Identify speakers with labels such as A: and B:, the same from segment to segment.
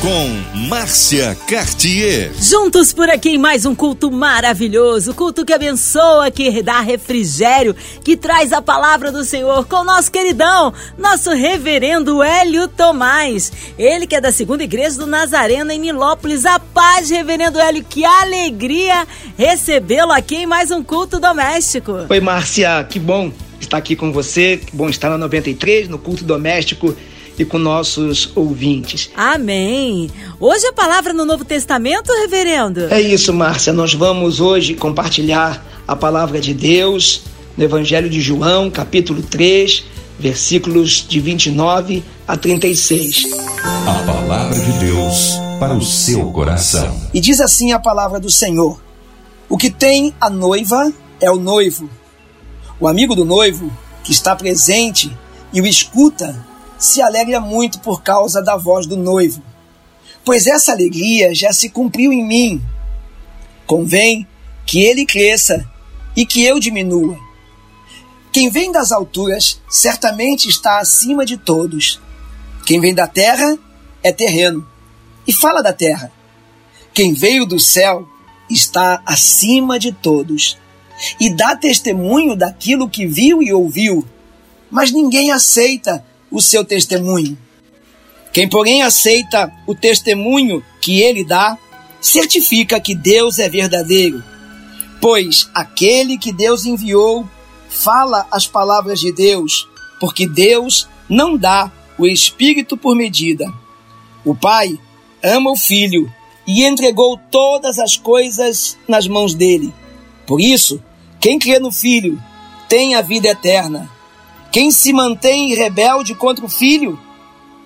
A: com Márcia Cartier.
B: Juntos por aqui em mais um culto maravilhoso, culto que abençoa, que dá refrigério, que traz a palavra do Senhor com o nosso queridão, nosso reverendo Hélio Tomás. Ele que é da segunda igreja do Nazareno em Nilópolis. A paz, reverendo Hélio, que alegria recebê-lo aqui em mais um culto doméstico.
C: Oi, Márcia, que bom estar aqui com você, que bom estar na 93, no culto doméstico e com nossos ouvintes.
B: Amém. Hoje a palavra no Novo Testamento, reverendo?
C: É isso, Márcia. Nós vamos hoje compartilhar a palavra de Deus no Evangelho de João, capítulo 3, versículos de 29 a 36.
A: A palavra de Deus para o seu coração.
C: E diz assim a palavra do Senhor: O que tem a noiva é o noivo. O amigo do noivo, que está presente e o escuta, se alegra muito por causa da voz do noivo, pois essa alegria já se cumpriu em mim. Convém que ele cresça e que eu diminua. Quem vem das alturas certamente está acima de todos. Quem vem da terra é terreno e fala da terra. Quem veio do céu está acima de todos e dá testemunho daquilo que viu e ouviu, mas ninguém aceita o seu testemunho. Quem, porém, aceita o testemunho que ele dá, certifica que Deus é verdadeiro, pois aquele que Deus enviou fala as palavras de Deus, porque Deus não dá o Espírito por medida. O Pai ama o Filho e entregou todas as coisas nas mãos dele. Por isso, quem crê no Filho tem a vida eterna. Quem se mantém rebelde contra o filho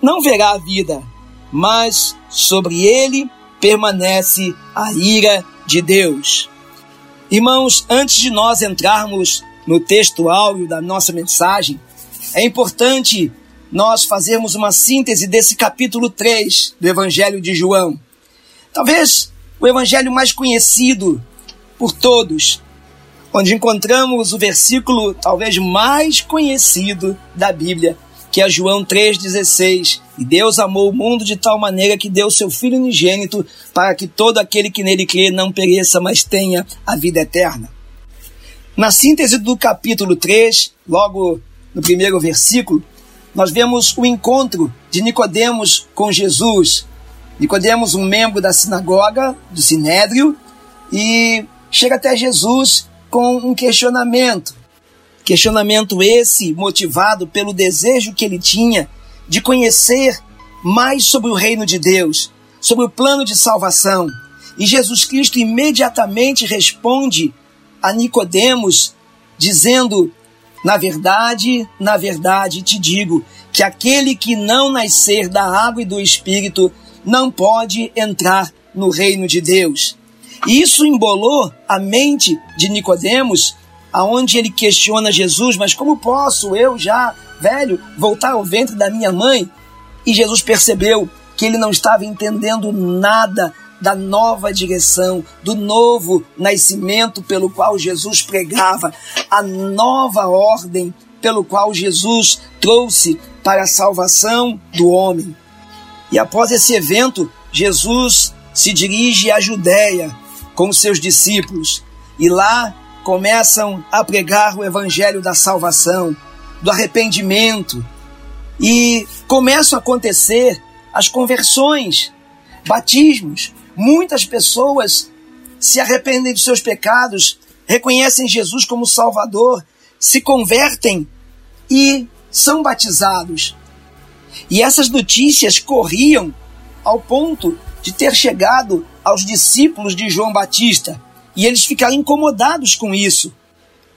C: não verá a vida, mas sobre ele permanece a ira de Deus. Irmãos, antes de nós entrarmos no texto áureo da nossa mensagem, é importante nós fazermos uma síntese desse capítulo 3 do Evangelho de João. Talvez o evangelho mais conhecido por todos, onde encontramos o versículo talvez mais conhecido da Bíblia, que é João 3,16. E Deus amou o mundo de tal maneira que deu seu Filho unigênito para que todo aquele que nele crê não pereça, mas tenha a vida eterna. Na síntese do capítulo 3, logo no primeiro versículo, nós vemos o encontro de Nicodemos com Jesus. Nicodemos, um membro da sinagoga, do Sinédrio, e chega até Jesus com um questionamento. Questionamento esse motivado pelo desejo que ele tinha de conhecer mais sobre o reino de Deus, sobre o plano de salvação. E Jesus Cristo imediatamente responde a Nicodemos dizendo: "Na verdade, na verdade te digo que aquele que não nascer da água e do espírito não pode entrar no reino de Deus." Isso embolou a mente de Nicodemos, aonde ele questiona Jesus, mas como posso eu já, velho, voltar ao ventre da minha mãe? E Jesus percebeu que ele não estava entendendo nada da nova direção, do novo nascimento pelo qual Jesus pregava, a nova ordem pelo qual Jesus trouxe para a salvação do homem. E após esse evento, Jesus se dirige à Judéia, com seus discípulos e lá começam a pregar o evangelho da salvação, do arrependimento e começam a acontecer as conversões, batismos. Muitas pessoas se arrependem dos seus pecados, reconhecem Jesus como Salvador, se convertem e são batizados. E essas notícias corriam ao ponto de ter chegado aos discípulos de João Batista. E eles ficaram incomodados com isso,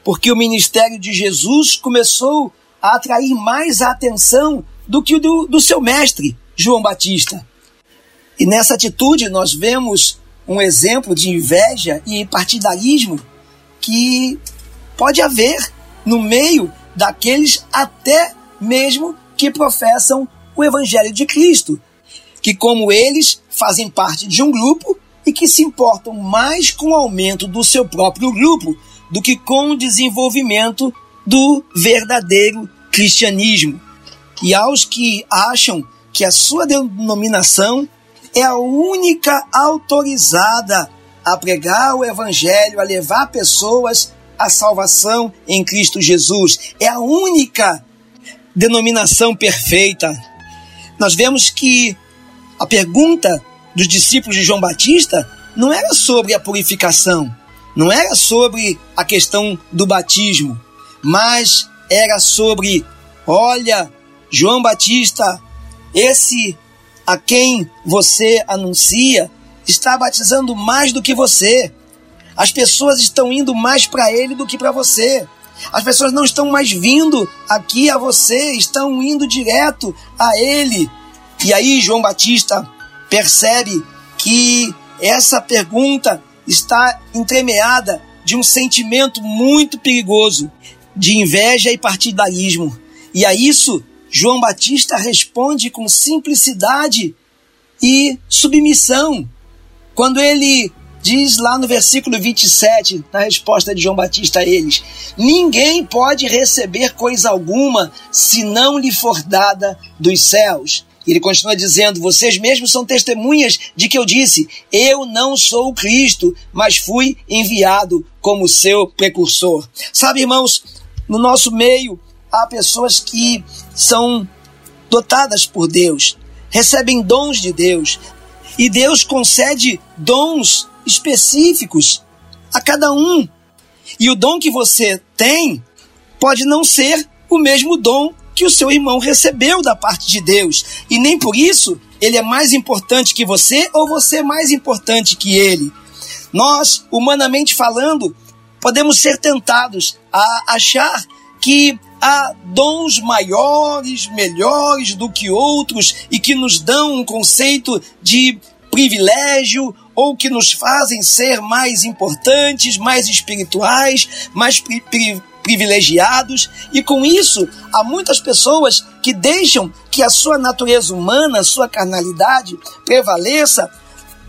C: porque o ministério de Jesus começou a atrair mais a atenção do que o do, do seu mestre, João Batista. E nessa atitude nós vemos um exemplo de inveja e partidarismo que pode haver no meio daqueles até mesmo que professam o Evangelho de Cristo, que, como eles, fazem parte de um grupo e que se importam mais com o aumento do seu próprio grupo do que com o desenvolvimento do verdadeiro cristianismo. E aos que acham que a sua denominação é a única autorizada a pregar o evangelho, a levar pessoas à salvação em Cristo Jesus. É a única denominação perfeita. Nós vemos que a pergunta dos discípulos de João Batista não era sobre a purificação, não era sobre a questão do batismo, mas era sobre: olha, João Batista, esse a quem você anuncia está batizando mais do que você. As pessoas estão indo mais para ele do que para você. As pessoas não estão mais vindo aqui a você, estão indo direto a ele. E aí João Batista percebe que essa pergunta está entremeada de um sentimento muito perigoso de inveja e partidarismo. E a isso João Batista responde com simplicidade e submissão. Quando ele diz lá no versículo 27, na resposta de João Batista a eles: Ninguém pode receber coisa alguma se não lhe for dada dos céus. Ele continua dizendo: Vocês mesmos são testemunhas de que eu disse: Eu não sou o Cristo, mas fui enviado como seu precursor. Sabe, irmãos, no nosso meio há pessoas que são dotadas por Deus, recebem dons de Deus, e Deus concede dons específicos a cada um. E o dom que você tem pode não ser o mesmo dom que o seu irmão recebeu da parte de Deus. E nem por isso ele é mais importante que você ou você é mais importante que ele. Nós, humanamente falando, podemos ser tentados a achar que há dons maiores, melhores do que outros e que nos dão um conceito de privilégio ou que nos fazem ser mais importantes, mais espirituais, mais pri pri privilegiados, e com isso há muitas pessoas que deixam que a sua natureza humana, a sua carnalidade prevaleça,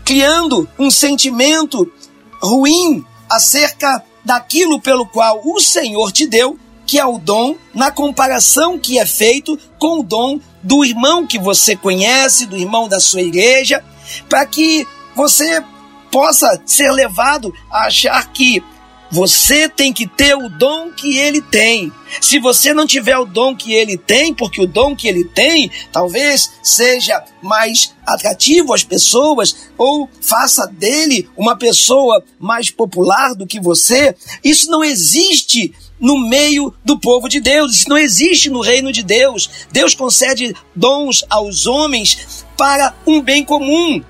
C: criando um sentimento ruim acerca daquilo pelo qual o Senhor te deu, que é o dom, na comparação que é feito com o dom do irmão que você conhece, do irmão da sua igreja, para que você possa ser levado a achar que você tem que ter o dom que ele tem. Se você não tiver o dom que ele tem, porque o dom que ele tem talvez seja mais atrativo às pessoas ou faça dele uma pessoa mais popular do que você, isso não existe no meio do povo de Deus. Isso não existe no reino de Deus. Deus concede dons aos homens para um bem comum,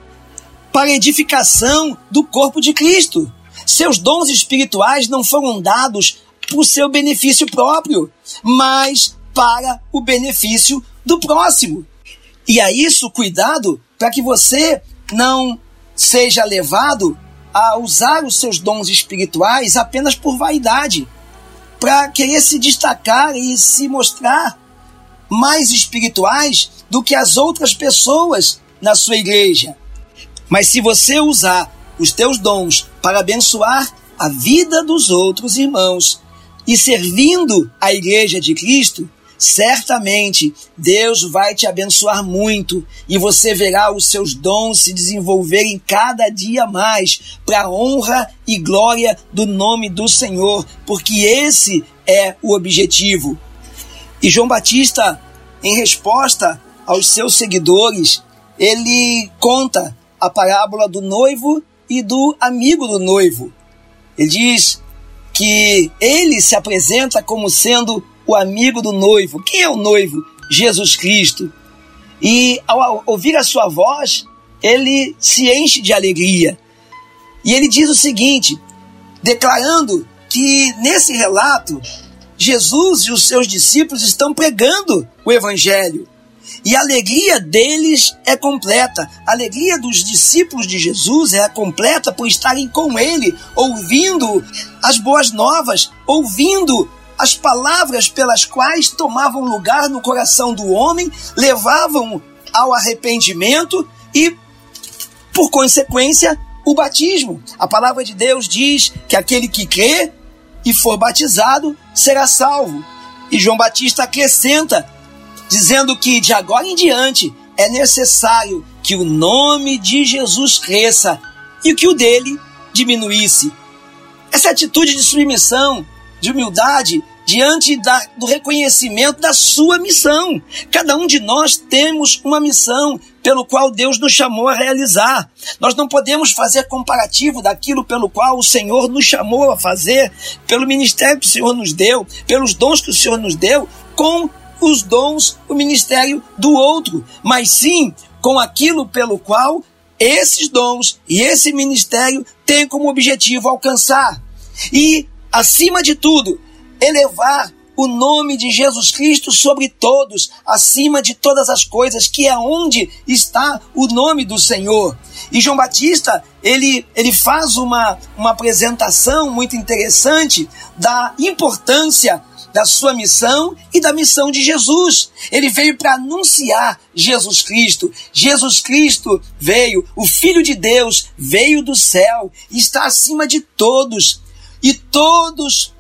C: para edificação do corpo de Cristo. Seus dons espirituais não foram dados por seu benefício próprio, mas para o benefício do próximo. E a isso, cuidado para que você não seja levado a usar os seus dons espirituais apenas por vaidade, para querer se destacar e se mostrar mais espirituais do que as outras pessoas na sua igreja. Mas se você usar os teus dons para abençoar a vida dos outros irmãos e servindo a igreja de Cristo, certamente Deus vai te abençoar muito e você verá os seus dons se desenvolverem cada dia mais para a honra e glória do nome do Senhor, porque esse é o objetivo. E João Batista, em resposta aos seus seguidores, ele conta a parábola do noivo e do amigo do noivo. Ele diz que ele se apresenta como sendo o amigo do noivo. Quem é o noivo? Jesus Cristo. E ao ouvir a sua voz, ele se enche de alegria. E ele diz o seguinte, declarando que nesse relato, Jesus e os seus discípulos estão pregando o Evangelho. E a alegria deles é completa. A alegria dos discípulos de Jesus é completa por estarem com ele, ouvindo as boas novas, ouvindo as palavras pelas quais tomavam lugar no coração do homem, levavam ao arrependimento e, por consequência, o batismo. A palavra de Deus diz que aquele que crê e for batizado será salvo. E João Batista acrescenta, dizendo que de agora em diante é necessário que o nome de Jesus cresça e que o dele diminuísse. Essa atitude de submissão, de humildade, diante da, do reconhecimento da sua missão. Cada um de nós temos uma missão pelo qual Deus nos chamou a realizar. Nós não podemos fazer comparativo daquilo pelo qual o Senhor nos chamou a fazer, pelo ministério que o Senhor nos deu, pelos dons que o Senhor nos deu, com os dons, o ministério do outro, mas sim com aquilo pelo qual esses dons e esse ministério têm como objetivo alcançar. E, acima de tudo, elevar o nome de Jesus Cristo sobre todos, acima de todas as coisas, que é onde está o nome do Senhor. E João Batista, ele, ele faz uma, uma apresentação muito interessante da importância da sua missão e da missão de Jesus. Ele veio para anunciar Jesus Cristo. Jesus Cristo veio, o Filho de Deus veio do céu, está acima de todos. E todos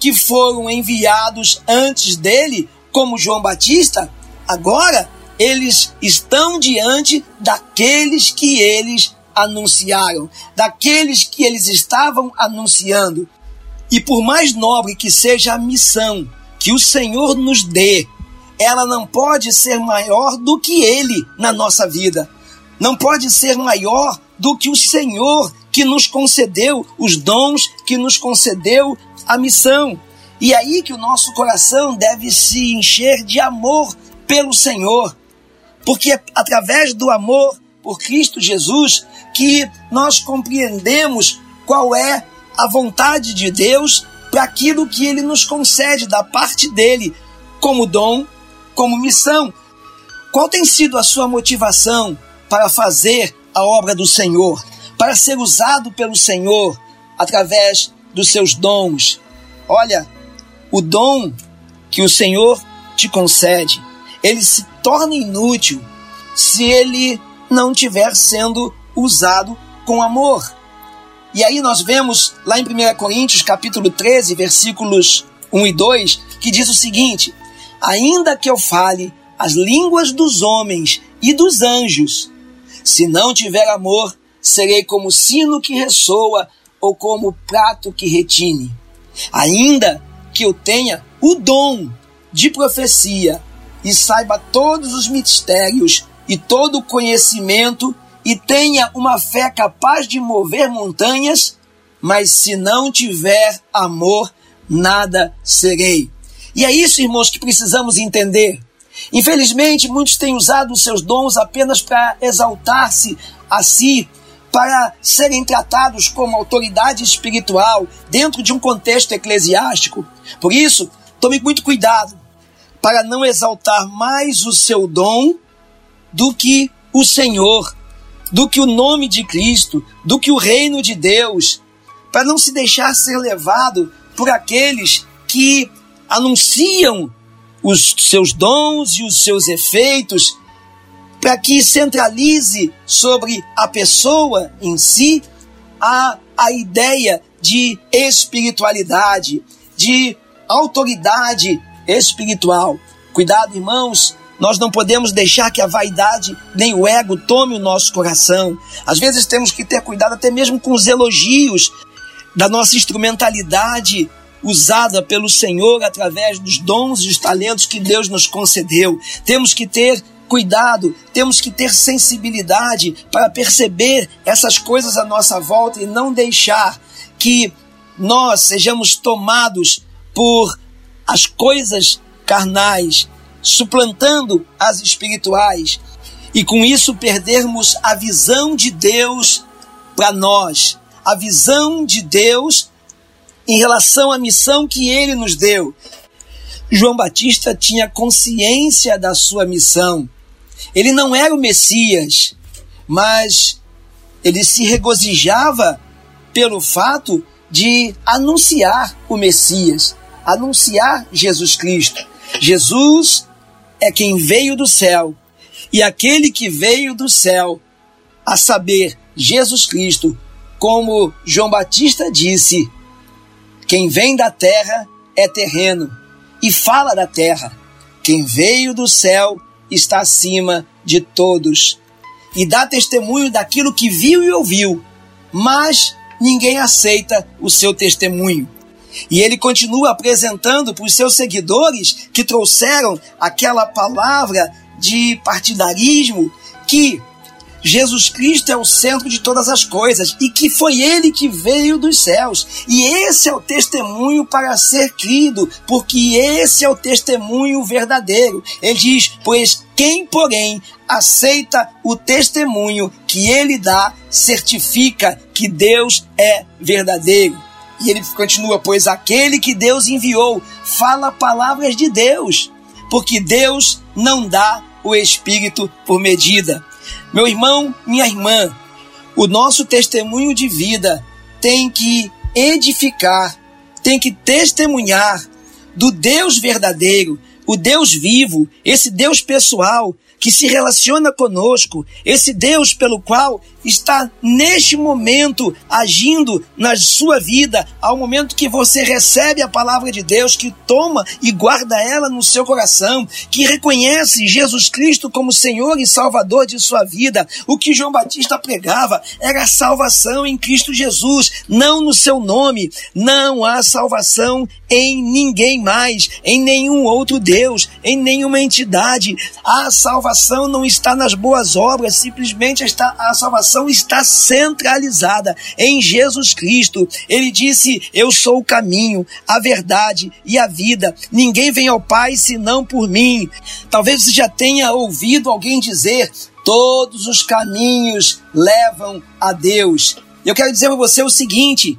C: que foram enviados antes dele, como João Batista, agora eles estão diante daqueles que eles anunciaram, daqueles que eles estavam anunciando. E por mais nobre que seja a missão que o Senhor nos dê, ela não pode ser maior do que Ele na nossa vida. Não pode ser maior do que o Senhor que nos concedeu os dons, que nos concedeu a missão. E é aí que o nosso coração deve se encher de amor pelo Senhor, porque é através do amor por Cristo Jesus que nós compreendemos qual é a vontade de Deus para aquilo que ele nos concede da parte dele, como dom, como missão. Qual tem sido a sua motivação para fazer a obra do Senhor, para ser usado pelo Senhor através dos seus dons, Olha, o dom que o Senhor te concede, ele se torna inútil se ele não estiver sendo usado com amor. E aí nós vemos lá em 1 Coríntios capítulo 13, versículos 1 e 2, que diz o seguinte: Ainda que eu fale as línguas dos homens e dos anjos, se não tiver amor, serei como sino que ressoa ou como prato que retine. Ainda que eu tenha o dom de profecia e saiba todos os mistérios e todo o conhecimento e tenha uma fé capaz de mover montanhas, mas se não tiver amor, nada serei. E é isso, irmãos, que precisamos entender. Infelizmente, muitos têm usado os seus dons apenas para exaltar-se a si para serem tratados como autoridade espiritual dentro de um contexto eclesiástico. Por isso, tome muito cuidado para não exaltar mais o seu dom do que o Senhor, do que o nome de Cristo, do que o reino de Deus, para não se deixar ser levado por aqueles que anunciam os seus dons e os seus efeitos para que centralize sobre a pessoa em si a, a ideia de espiritualidade, de autoridade espiritual. Cuidado, irmãos, nós não podemos deixar que a vaidade nem o ego tome o nosso coração. Às vezes temos que ter cuidado até mesmo com os elogios da nossa instrumentalidade usada pelo Senhor através dos dons e os talentos que Deus nos concedeu. Temos que ter cuidado, temos que ter sensibilidade para perceber essas coisas à nossa volta e não deixar que nós sejamos tomados por as coisas carnais, suplantando as espirituais, e com isso perdermos a visão de Deus para nós, a visão de Deus em relação à missão que ele nos deu. João Batista tinha consciência da sua missão. Ele não era o Messias, mas ele se regozijava pelo fato de anunciar o Messias, anunciar Jesus Cristo. Jesus é quem veio do céu, e aquele que veio do céu, a saber, Jesus Cristo, como João Batista disse: quem vem da terra é terreno e fala da terra. Quem veio do céu está acima de todos e dá testemunho daquilo que viu e ouviu, mas ninguém aceita o seu testemunho. E ele continua apresentando para os seus seguidores que trouxeram aquela palavra de partidarismo que Jesus Cristo é o centro de todas as coisas e que foi ele que veio dos céus. E esse é o testemunho para ser crido, porque esse é o testemunho verdadeiro. Ele diz: Pois quem, porém, aceita o testemunho que ele dá, certifica que Deus é verdadeiro. E ele continua: Pois aquele que Deus enviou fala palavras de Deus, porque Deus não dá o Espírito por medida. Meu irmão, minha irmã, o nosso testemunho de vida tem que edificar, tem que testemunhar do Deus verdadeiro, o Deus vivo, esse Deus pessoal que se relaciona conosco, esse Deus pelo qual está neste momento agindo na sua vida, ao momento que você recebe a palavra de Deus, que toma e guarda ela no seu coração, que reconhece Jesus Cristo como Senhor e Salvador de sua vida. O que João Batista pregava era salvação em Cristo Jesus, não no seu nome. Não há salvação em ninguém mais, em nenhum outro Deus, em nenhuma entidade. A salvação não está nas boas obras, simplesmente está a salvação está centralizada em Jesus Cristo. Ele disse: "Eu sou o caminho, a verdade e a vida. Ninguém vem ao Pai senão por mim." Talvez você já tenha ouvido alguém dizer: "Todos os caminhos levam a Deus." Eu quero dizer para você o seguinte: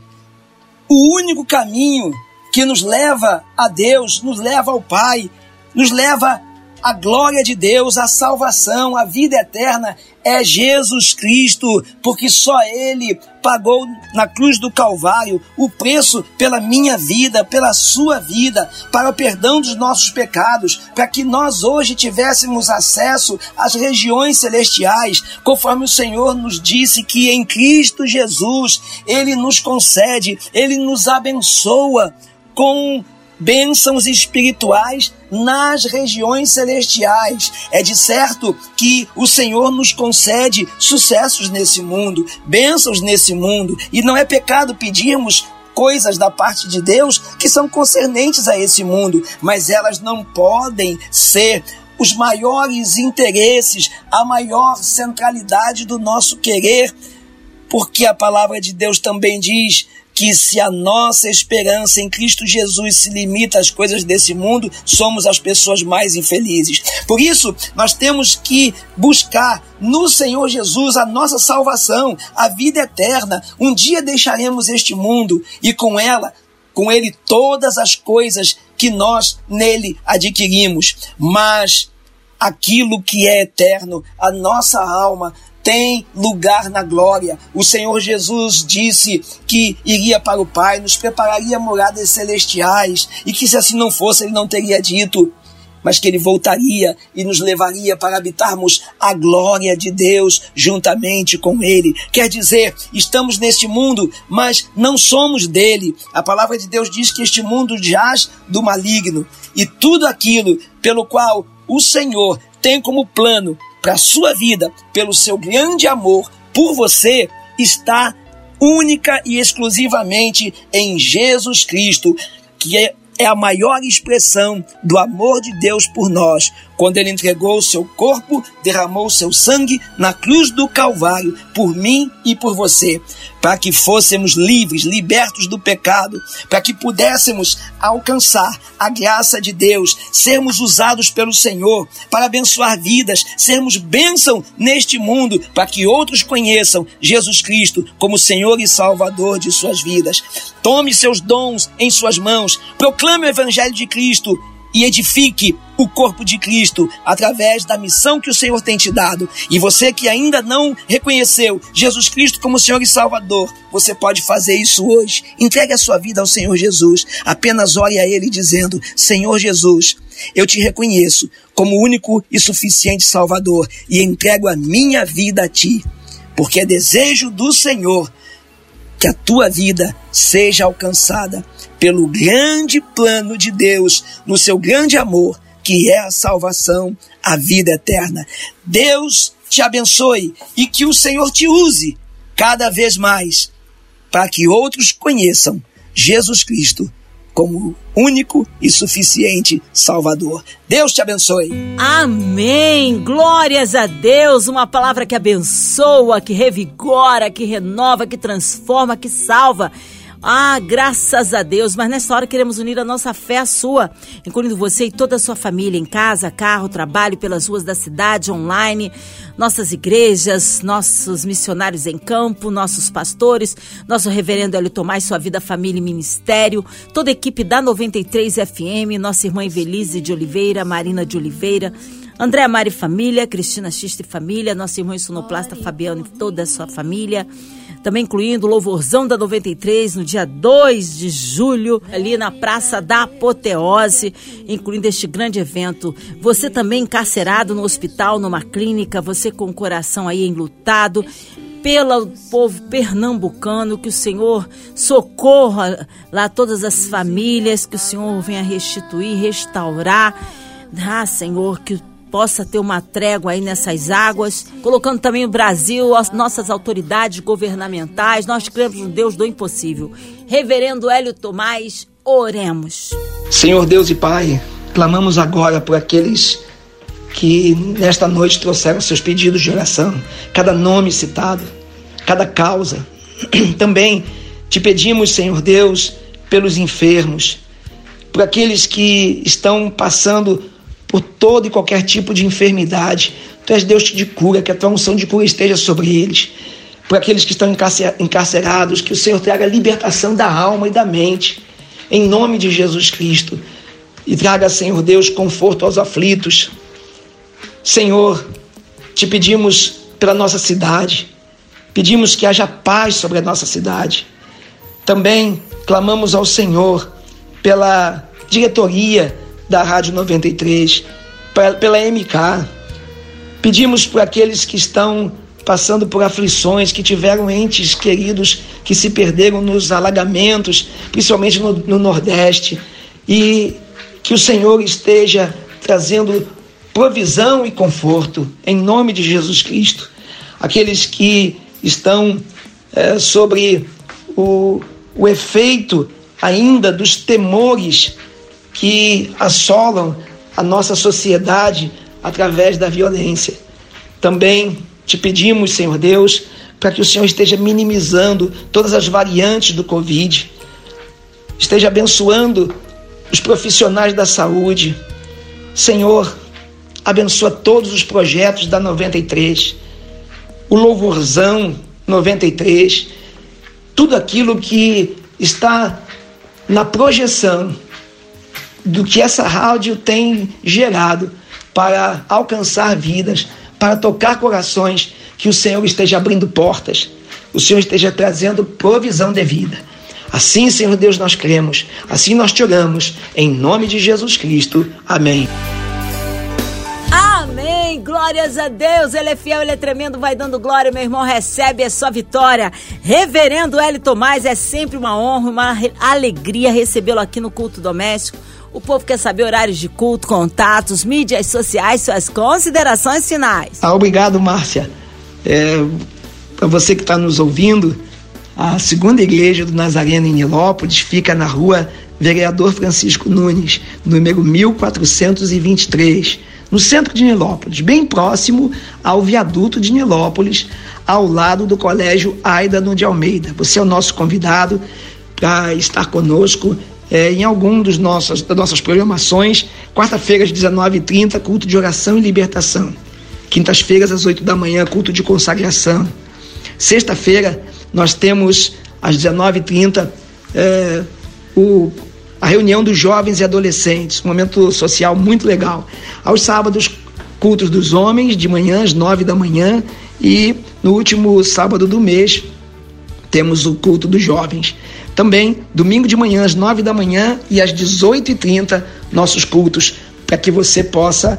C: o único caminho que nos leva a Deus, nos leva ao Pai, nos leva à glória de Deus, à salvação, à vida eterna é Jesus Cristo, porque só Ele pagou na cruz do Calvário o preço pela minha vida, pela sua vida, para o perdão dos nossos pecados, para que nós hoje tivéssemos acesso às regiões celestiais, conforme o Senhor nos disse que em Cristo Jesus Ele nos concede, Ele nos abençoa com bênçãos espirituais nas regiões celestiais. É de certo que o Senhor nos concede sucessos nesse mundo, bênçãos nesse mundo, e não é pecado pedirmos coisas da parte de Deus que são concernentes a esse mundo, mas elas não podem ser os maiores interesses, a maior centralidade do nosso querer, porque a palavra de Deus também diz que se a nossa esperança em Cristo Jesus se limita às coisas desse mundo, somos as pessoas mais infelizes. Por isso, nós temos que buscar no Senhor Jesus a nossa salvação, a vida eterna. Um dia deixaremos este mundo e com ela, com ele todas as coisas que nós nele adquirimos. Mas aquilo que é eterno, a nossa alma tem lugar na glória. O Senhor Jesus disse que iria para o Pai, nos prepararia moradas celestiais e que se assim não fosse, ele não teria dito mas que ele voltaria e nos levaria para habitarmos a glória de Deus juntamente com ele. Quer dizer, estamos neste mundo, mas não somos dele. A palavra de Deus diz que este mundo jaz do maligno e tudo aquilo pelo qual o Senhor tem como plano para a sua vida, pelo seu grande amor por você, está única e exclusivamente em Jesus Cristo, que é, é a maior expressão do amor de Deus por nós, quando ele entregou o seu corpo, derramou o seu sangue na cruz do Calvário por mim e por você, para que fôssemos livres, libertos do pecado, para que pudéssemos alcançar a graça de Deus, sermos usados pelo Senhor para abençoar vidas, sermos bênção neste mundo, para que outros conheçam Jesus Cristo como Senhor e Salvador de suas vidas. Tome seus dons em suas mãos, proclame o Evangelho de Cristo e edifique o corpo de Cristo através da missão que o Senhor tem te dado. E você que ainda não reconheceu Jesus Cristo como Senhor e Salvador, você pode fazer isso hoje. Entregue a sua vida ao Senhor Jesus. Apenas ore a Ele dizendo: Senhor Jesus, eu te reconheço como único e suficiente Salvador e entrego a minha vida a Ti, porque é desejo do Senhor que a tua vida seja alcançada pelo grande plano de Deus, no seu grande amor, que é a salvação, a vida eterna. Deus te abençoe e que o Senhor te use cada vez mais para que outros conheçam Jesus Cristo como único e suficiente Salvador. Deus te abençoe.
B: Amém. Glórias a Deus. Uma palavra que abençoa, que revigora, que renova, que transforma, que salva. Ah, graças a Deus. Mas nessa hora queremos unir a nossa fé à sua, incluindo você e toda a sua família em casa, carro, trabalho, pelas ruas da cidade, online, nossas igrejas, nossos missionários em campo, nossos pastores, nosso reverendo Hélio Tomás, sua vida, família e ministério, toda a equipe da 93 FM, nossa irmã Evelise de Oliveira, Marina de Oliveira, Andréa Mari Família, Cristina Xiste Família, nossa irmã sonoplasta Fabiano e toda a sua família também incluindo o Louvorzão da 93 no dia 2 de julho, ali na Praça da Apoteose, incluindo este grande evento. Você também encarcerado no hospital, numa clínica, você com o coração aí enlutado, pelo povo pernambucano, que o Senhor socorra lá todas as famílias, que o Senhor venha restituir, restaurar. Ah, Senhor, que o possa ter uma trégua aí nessas águas, colocando também o Brasil, as nossas autoridades governamentais. Nós cremos no Deus do impossível. Reverendo Hélio Tomás, oremos.
C: Senhor Deus e Pai, clamamos agora por aqueles que nesta noite trouxeram seus pedidos de oração, cada nome citado, cada causa. Também te pedimos, Senhor Deus, pelos enfermos, por aqueles que estão passando por todo e qualquer tipo de enfermidade. Tu és Deus de cura, que a tua unção de cura esteja sobre eles. Por aqueles que estão encarcerados, que o Senhor traga libertação da alma e da mente, em nome de Jesus Cristo. E traga, Senhor Deus, conforto aos aflitos. Senhor, te pedimos pela nossa cidade, pedimos que haja paz sobre a nossa cidade. Também clamamos ao Senhor pela diretoria da Rádio 93, pela MK. Pedimos por aqueles que estão passando por aflições, que tiveram entes queridos que se perderam nos alagamentos, principalmente no, no Nordeste, e que o Senhor esteja trazendo provisão e conforto, em nome de Jesus Cristo. Aqueles que estão é, sobre o, o efeito ainda dos temores que assolam a nossa sociedade através da violência. Também te pedimos, Senhor Deus, para que o Senhor esteja minimizando todas as variantes do Covid, esteja abençoando os profissionais da saúde. Senhor, abençoa todos os projetos da 93, o Louvorzão 93, tudo aquilo que está na projeção do que essa rádio tem gerado para alcançar vidas, para tocar corações, que o Senhor esteja abrindo portas, o Senhor esteja trazendo provisão de vida. Assim, Senhor Deus, nós cremos, assim nós te oramos, em nome de Jesus Cristo. Amém.
B: Amém, glórias a Deus, Ele é fiel, Ele é tremendo, vai dando glória, meu irmão, recebe a sua vitória. Reverendo Hélio Tomás, é sempre uma honra, uma alegria recebê-lo aqui no culto doméstico. O povo quer saber horários de culto, contatos, mídias sociais, suas considerações finais.
C: Ah, obrigado, Márcia. É, Para você que está nos ouvindo, a segunda igreja do Nazareno em Nilópolis fica na rua Vereador Francisco Nunes, número 1423, no centro de Nilópolis, bem próximo ao viaduto de Nilópolis, ao lado do Colégio Aida de Almeida. Você é o nosso convidado para estar conosco é, em algum dos nossos, das nossas programações. Quarta-feira, às 19h30, culto de oração e libertação. Quintas-feiras, às 8 da manhã, culto de consagração. Sexta-feira, nós temos, às 19h30, é, o, a reunião dos jovens e adolescentes, um momento social muito legal. Aos sábados, cultos dos homens, de manhã, às 9 da manhã. E no último sábado do mês, temos o culto dos jovens. Também, domingo de manhã, às 9 da manhã e às 18h30, nossos cultos, para que você possa,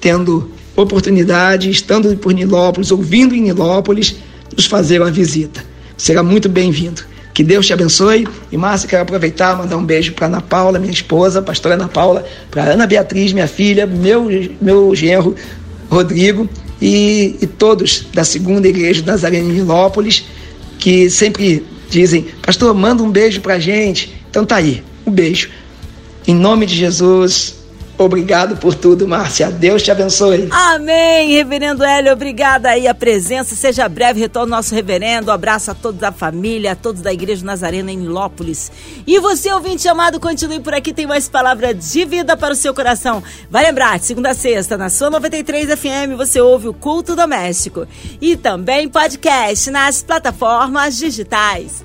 C: tendo oportunidade, estando por Nilópolis, ouvindo em Nilópolis, nos fazer uma visita. será muito bem-vindo. Que Deus te abençoe. E Márcia, quero aproveitar mandar um beijo para Ana Paula, minha esposa, pastora Ana Paula, para Ana Beatriz, minha filha, meu, meu genro Rodrigo e, e todos da segunda igreja de Nazaré em Milópolis, que sempre dizem, pastor, manda um beijo para gente. Então tá aí, um beijo. Em nome de Jesus, Obrigado por tudo, Márcia. Deus te abençoe.
B: Amém, reverendo Hélio. Obrigada aí a presença. Seja breve retorno nosso reverendo. Um abraço a todos da família, a todos da Igreja Nazarena em Nilópolis. E você, ouvinte amado, continue por aqui. Tem mais palavra de vida para o seu coração. Vai lembrar, segunda a sexta, na sua 93 FM, você ouve o Culto Doméstico. E também podcast nas plataformas digitais.